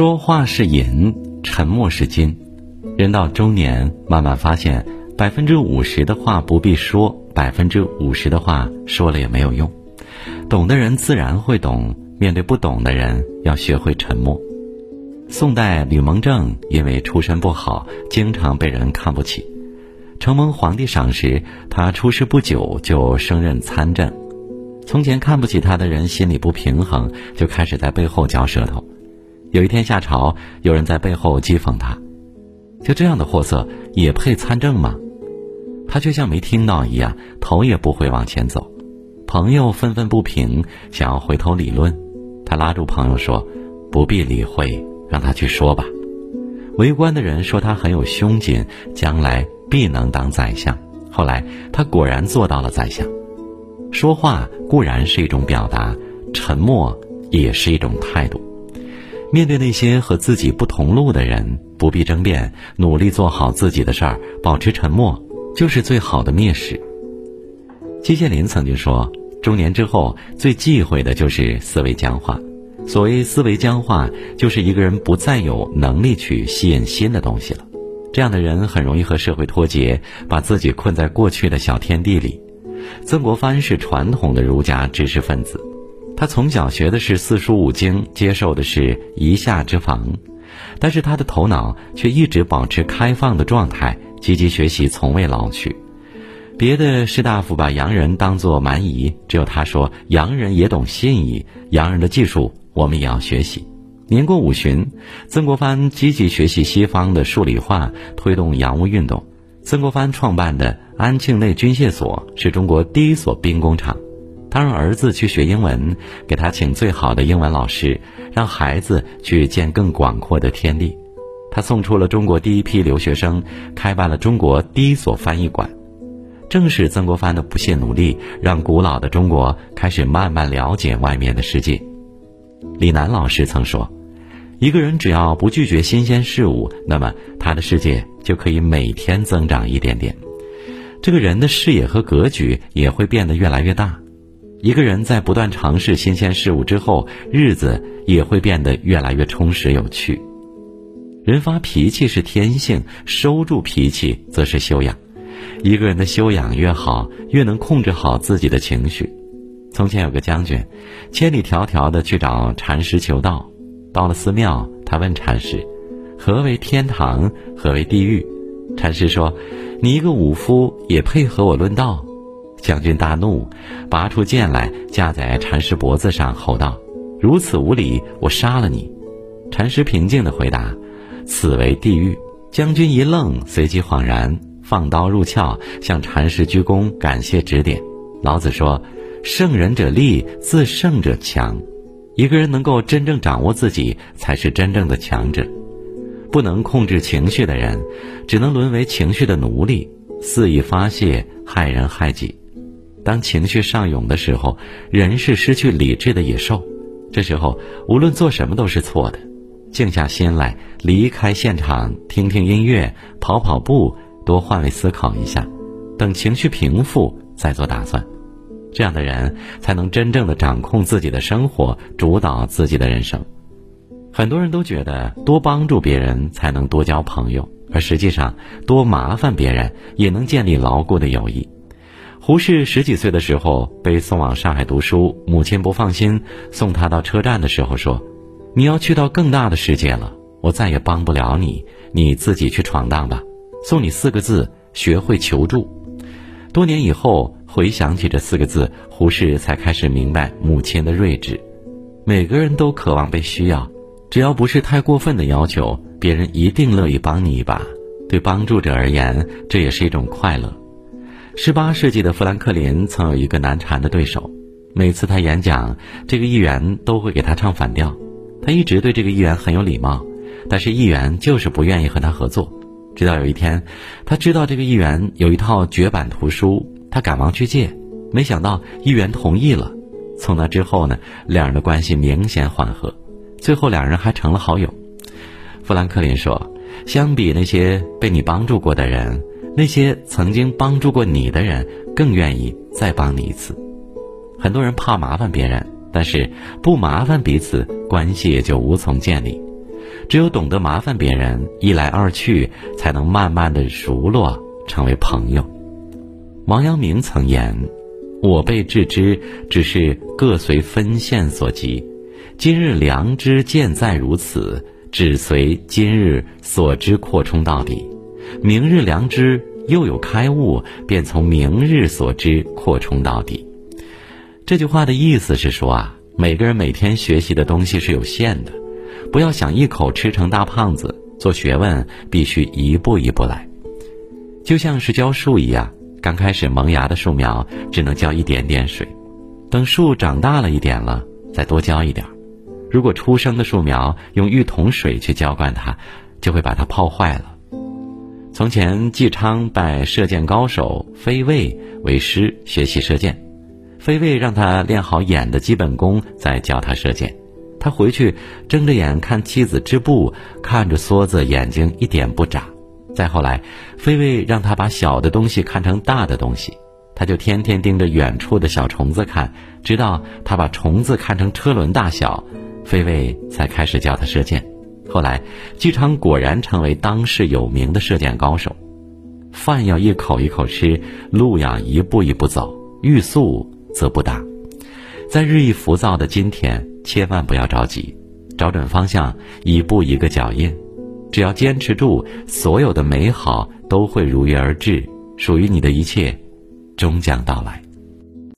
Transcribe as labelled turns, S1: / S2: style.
S1: 说话是银，沉默是金。人到中年，慢慢发现，百分之五十的话不必说，百分之五十的话说了也没有用。懂的人自然会懂，面对不懂的人，要学会沉默。宋代吕蒙正因为出身不好，经常被人看不起。承蒙皇帝赏识，他出世不久就升任参政。从前看不起他的人心里不平衡，就开始在背后嚼舌头。有一天下朝，有人在背后讥讽他：“就这样的货色也配参政吗？”他却像没听到一样，头也不会往前走。朋友愤愤不平，想要回头理论，他拉住朋友说：“不必理会，让他去说吧。”围观的人说他很有胸襟，将来。必能当宰相。后来，他果然做到了宰相。说话固然是一种表达，沉默也是一种态度。面对那些和自己不同路的人，不必争辩，努力做好自己的事儿，保持沉默，就是最好的蔑视。季羡林曾经说：“中年之后，最忌讳的就是思维僵化。所谓思维僵化，就是一个人不再有能力去吸引新的东西了。”这样的人很容易和社会脱节，把自己困在过去的小天地里。曾国藩是传统的儒家知识分子，他从小学的是四书五经，接受的是夷夏之防，但是他的头脑却一直保持开放的状态，积极学习，从未老去。别的士大夫把洋人当作蛮夷，只有他说洋人也懂信义，洋人的技术我们也要学习。年过五旬，曾国藩积极学习西方的数理化，推动洋务运动。曾国藩创办的安庆内军械所是中国第一所兵工厂。他让儿子去学英文，给他请最好的英文老师，让孩子去见更广阔的天地。他送出了中国第一批留学生，开办了中国第一所翻译馆。正是曾国藩的不懈努力，让古老的中国开始慢慢了解外面的世界。李楠老师曾说。一个人只要不拒绝新鲜事物，那么他的世界就可以每天增长一点点。这个人的视野和格局也会变得越来越大。一个人在不断尝试新鲜事物之后，日子也会变得越来越充实有趣。人发脾气是天性，收住脾气则是修养。一个人的修养越好，越能控制好自己的情绪。从前有个将军，千里迢迢的去找禅师求道。到了寺庙，他问禅师：“何为天堂？何为地狱？”禅师说：“你一个武夫也配和我论道？”将军大怒，拔出剑来架在禅师脖子上，吼道：“如此无礼，我杀了你！”禅师平静地回答：“此为地狱。”将军一愣，随即恍然，放刀入鞘，向禅师鞠躬，感谢指点。老子说：“胜人者力，自胜者强。”一个人能够真正掌握自己，才是真正的强者。不能控制情绪的人，只能沦为情绪的奴隶，肆意发泄，害人害己。当情绪上涌的时候，人是失去理智的野兽。这时候，无论做什么都是错的。静下心来，离开现场，听听音乐，跑跑步，多换位思考一下，等情绪平复再做打算。这样的人才能真正的掌控自己的生活，主导自己的人生。很多人都觉得多帮助别人才能多交朋友，而实际上多麻烦别人也能建立牢固的友谊。胡适十几岁的时候被送往上海读书，母亲不放心，送他到车站的时候说：“你要去到更大的世界了，我再也帮不了你，你自己去闯荡吧。”送你四个字：学会求助。多年以后。回想起这四个字，胡适才开始明白母亲的睿智。每个人都渴望被需要，只要不是太过分的要求，别人一定乐意帮你一把。对帮助者而言，这也是一种快乐。十八世纪的富兰克林曾有一个难缠的对手，每次他演讲，这个议员都会给他唱反调。他一直对这个议员很有礼貌，但是议员就是不愿意和他合作。直到有一天，他知道这个议员有一套绝版图书。他赶忙去借，没想到议员同意了。从那之后呢，两人的关系明显缓和，最后两人还成了好友。富兰克林说：“相比那些被你帮助过的人，那些曾经帮助过你的人更愿意再帮你一次。很多人怕麻烦别人，但是不麻烦彼此，关系也就无从建立。只有懂得麻烦别人，一来二去，才能慢慢的熟络，成为朋友。王阳明曾言：“我辈致知，只是各随分线所及。今日良知见在如此，只随今日所知扩充到底。明日良知又有开悟，便从明日所知扩充到底。”这句话的意思是说啊，每个人每天学习的东西是有限的。不要想一口吃成大胖子，做学问必须一步一步来，就像是浇树一样，刚开始萌芽的树苗只能浇一点点水，等树长大了一点了，再多浇一点。如果出生的树苗用一桶水去浇灌它，就会把它泡坏了。从前纪昌拜射箭高手飞卫为师学习射箭，飞卫让他练好眼的基本功，再教他射箭。他回去睁着眼看妻子织布，看着梭子，眼睛一点不眨。再后来，飞卫让他把小的东西看成大的东西，他就天天盯着远处的小虫子看，直到他把虫子看成车轮大小，飞卫才开始教他射箭。后来，纪昌果然成为当世有名的射箭高手。饭要一口一口吃，路要一步一步走，欲速则不达。在日益浮躁的今天。千万不要着急，找准方向，一步一个脚印，只要坚持住，所有的美好都会如约而至，属于你的一切，终将到来。